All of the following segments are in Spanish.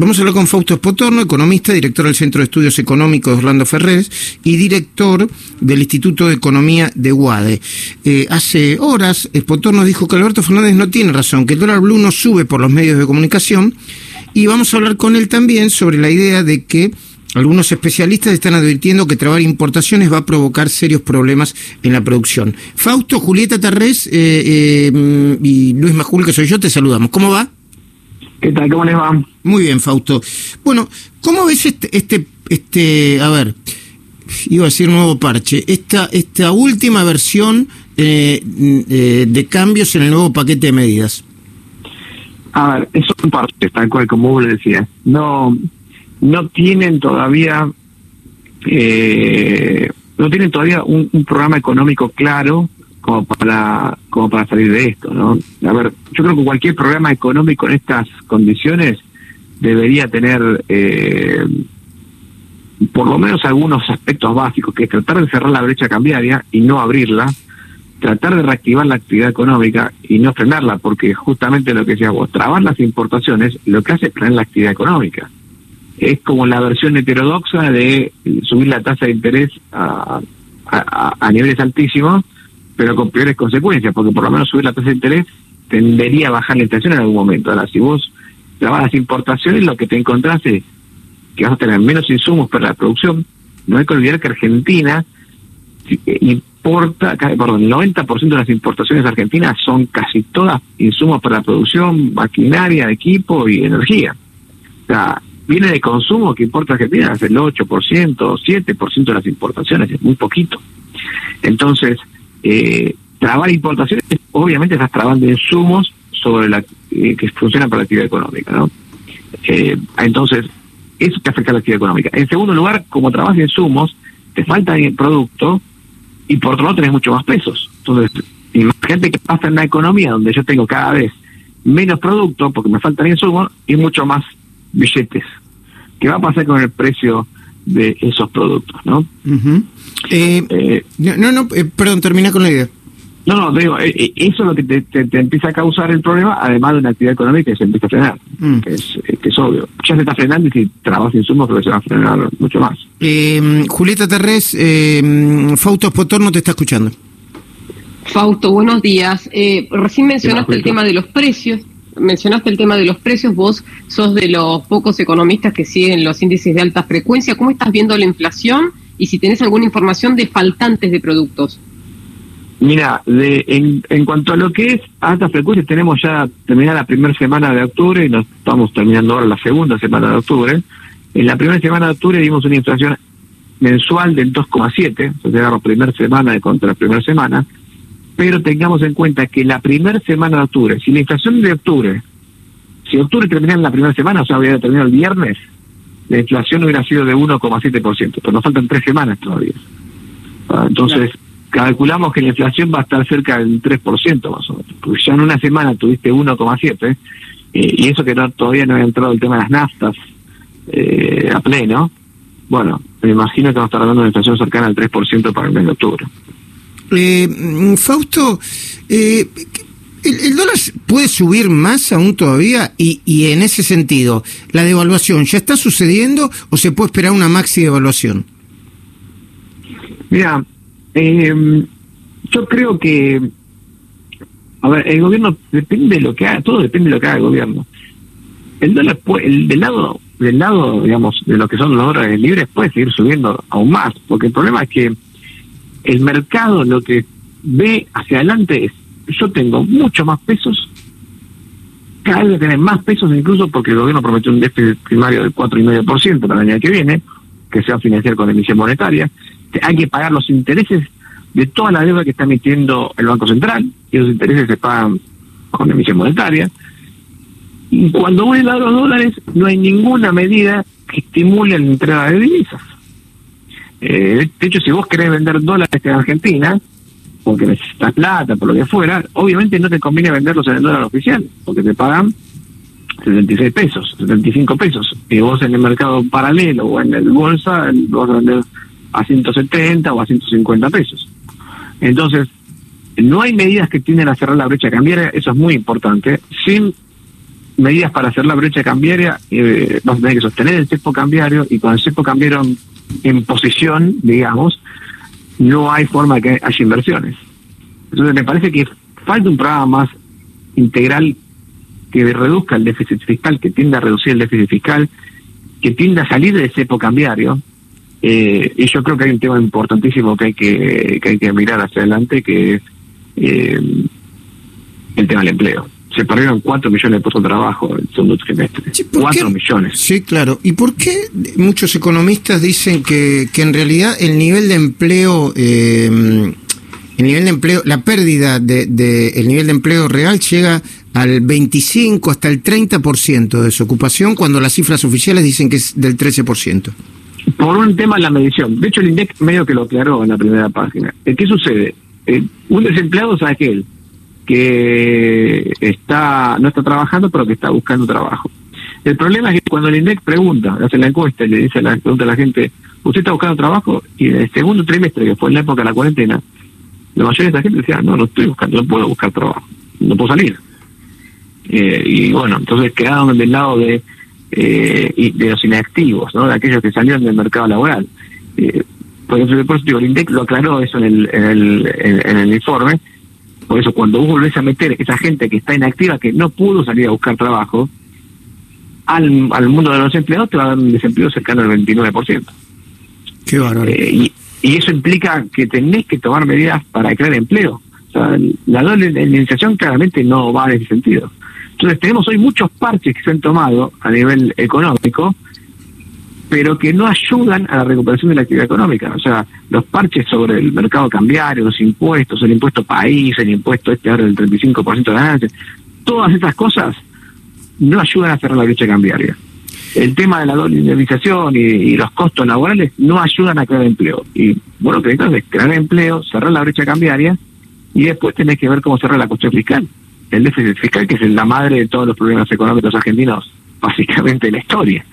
Vamos a hablar con Fausto Espotorno, economista, director del Centro de Estudios Económicos Orlando Ferrés y director del Instituto de Economía de UADE. Eh, hace horas, Espotorno dijo que Alberto Fernández no tiene razón, que el dólar blue no sube por los medios de comunicación y vamos a hablar con él también sobre la idea de que algunos especialistas están advirtiendo que trabar importaciones va a provocar serios problemas en la producción. Fausto, Julieta Tarrés eh, eh, y Luis Majul, que soy yo, te saludamos. ¿Cómo va? ¿Qué tal? ¿Cómo les va? Muy bien, Fausto. Bueno, ¿cómo ves este, este, este, a ver, iba a decir nuevo parche, esta, esta última versión eh, eh, de cambios en el nuevo paquete de medidas? A ver, son parches, tal cual como vos le decías. No, no tienen todavía, eh, no tienen todavía un programa económico claro como para como para salir de esto, ¿no? A ver, yo creo que cualquier programa económico en estas condiciones debería tener eh, por lo menos algunos aspectos básicos, que es tratar de cerrar la brecha cambiaria y no abrirla, tratar de reactivar la actividad económica y no frenarla, porque justamente lo que decías vos, trabar las importaciones lo que hace es frenar la actividad económica. Es como la versión heterodoxa de subir la tasa de interés a, niveles altísimos pero con peores consecuencias, porque por lo menos subir la tasa de interés tendería a bajar la inflación en algún momento. Ahora, si vos trabas las importaciones, lo que te encontrás es que vas a tener menos insumos para la producción. No hay que olvidar que Argentina eh, importa, perdón, el 90% de las importaciones argentinas son casi todas insumos para la producción, maquinaria, equipo y energía. O sea, viene de consumo que importa Argentina, es el 8%, 7% de las importaciones, es muy poquito. Entonces, eh, trabar importaciones, obviamente estás trabando insumos sobre la eh, que funcionan para la actividad económica, ¿no? Eh, entonces, eso te afecta a la actividad económica. En segundo lugar, como trabajas insumos, te falta el producto y por otro lado tenés mucho más pesos. Entonces, imagínate que pasa en una economía donde yo tengo cada vez menos producto porque me faltan insumos y mucho más billetes. ¿Qué va a pasar con el precio de esos productos, ¿no? Eh, eh, no, no, eh, perdón, termina con la idea. No, no, digo, eso es lo que te, empieza a causar el problema, además de una actividad económica que se empieza a frenar, mm. que, es, obvio. Ya se está frenando y si trabajas insumos, pero se va a frenar mucho más. Julieta Terrés, Fausto Potorno te está escuchando. Fausto, buenos días. recién mencionaste el tema de los precios mencionaste el tema de los precios, vos sos de los pocos economistas que siguen los índices de alta frecuencia. ¿Cómo estás viendo la inflación y si tenés alguna información de faltantes de productos? Mira, de, en, en cuanto a lo que es alta frecuencia, tenemos ya terminada la primera semana de octubre y nos estamos terminando ahora la segunda semana de octubre. En la primera semana de octubre vimos una inflación mensual del 2,7, o sea, la primera semana contra la primera semana pero tengamos en cuenta que la primera semana de octubre, si la inflación de octubre, si octubre terminara en la primera semana, o sea, hubiera terminado el viernes, la inflación hubiera sido de 1,7%, pero nos faltan tres semanas todavía. Ah, entonces, calculamos que la inflación va a estar cerca del 3% más o menos, porque ya en una semana tuviste 1,7%, eh, y eso que no, todavía no había entrado el tema de las naftas eh, a pleno, bueno, me imagino que vamos a estar hablando de una inflación cercana al 3% para el mes de octubre. Eh, Fausto, eh, el, dólar puede subir más aún todavía? Y, y en ese sentido, ¿la devaluación ya está sucediendo o se puede esperar una maxi devaluación? Mira, eh, yo creo que, a ver, el gobierno depende de lo que haga, todo depende de lo que haga el gobierno. El dólar, el, del lado, del lado, digamos, de lo que son los dólares libres puede seguir subiendo aún más, porque el problema es que el mercado lo que ve hacia adelante es, yo tengo mucho más pesos, cada vez tener más pesos incluso porque el gobierno prometió un déficit primario del 4,5% para el año que viene, que se va a financiar con emisión monetaria. Hay que pagar los intereses de toda la deuda que está emitiendo el Banco Central, y esos intereses se pagan con emisión monetaria. Y cuando a los dólares, no hay ninguna medida que estimule la entrada de divisas. Eh, de hecho, si vos querés vender dólares en Argentina, porque necesitas plata, por lo que fuera, obviamente no te conviene venderlos en el dólar oficial, porque te pagan 76 pesos, 75 pesos. Y vos en el mercado paralelo o en el bolsa, vos vender a 170 o a 150 pesos. Entonces, no hay medidas que tienden a cerrar la brecha cambiaria, eso es muy importante, sin medidas para hacer la brecha cambiaria, eh, vamos a tener que sostener el cepo cambiario y con el cepo cambiario en, posición, digamos, no hay forma de que haya inversiones. Entonces me parece que falta un programa más integral que reduzca el déficit fiscal, que tienda a reducir el déficit fiscal, que tienda a salir del cepo cambiario. Eh, y yo creo que hay un tema importantísimo que hay que, que hay que mirar hacia adelante, que es eh, el tema del empleo se perdieron 4 millones de puestos de trabajo el segundo trimestre. 4 millones. Sí, claro. ¿Y por qué muchos economistas dicen que, que en realidad el nivel de empleo, eh, el nivel de empleo, la pérdida del de, el nivel de empleo real llega al 25 hasta el 30% de desocupación cuando las cifras oficiales dicen que es del 13%? Por un tema de la medición. De hecho, el INDEC medio que lo aclaró en la primera página. ¿Qué sucede? Eh, un desempleado es aquel que está no está trabajando, pero que está buscando trabajo. El problema es que cuando el INDEC pregunta, hace la encuesta y le dice la, pregunta a la gente, ¿usted está buscando trabajo? Y en el segundo trimestre, que fue en la época de la cuarentena, la mayoría de esa gente decía, no, no estoy buscando, no puedo buscar trabajo, no puedo salir. Eh, y bueno, entonces quedaron del lado de, eh, de los inactivos, ¿no? de aquellos que salieron del mercado laboral. Eh, por eso, el INDEC lo aclaró eso en el, en el, en el informe, por eso, cuando vos volvés a meter esa gente que está inactiva, que no pudo salir a buscar trabajo, al, al mundo de los empleados te va a dar un desempleo cercano al 29%. Qué bárbaro. Eh, y, y, eso implica que tenés que tomar medidas para crear empleo. O sea, la doble indemnización claramente no va en ese sentido. Entonces, tenemos hoy muchos parches que se han tomado a nivel económico pero que no ayudan a la recuperación de la actividad económica. O sea, los parches sobre el mercado cambiario, los impuestos, el impuesto país, el impuesto este ahora del 35% de ganancias, todas estas cosas no ayudan a cerrar la brecha cambiaria. El tema de la doble indemnización y, los costos laborales no ayudan a crear empleo. Y bueno, que es crear empleo, cerrar la brecha cambiaria y después tenés que ver cómo cerrar la cuestión fiscal. El déficit fiscal, que es la madre de todos los problemas económicos argentinos, básicamente en la historia.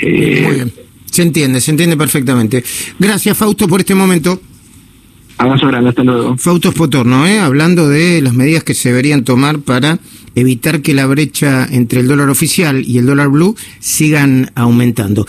Eh, Muy bien. Se entiende, se entiende perfectamente. Gracias, Fausto, por este momento. Abrazo grande, hasta luego. Fausto Spotorno, ¿eh? hablando de las medidas que se deberían tomar para evitar que la brecha entre el dólar oficial y el dólar blue sigan aumentando.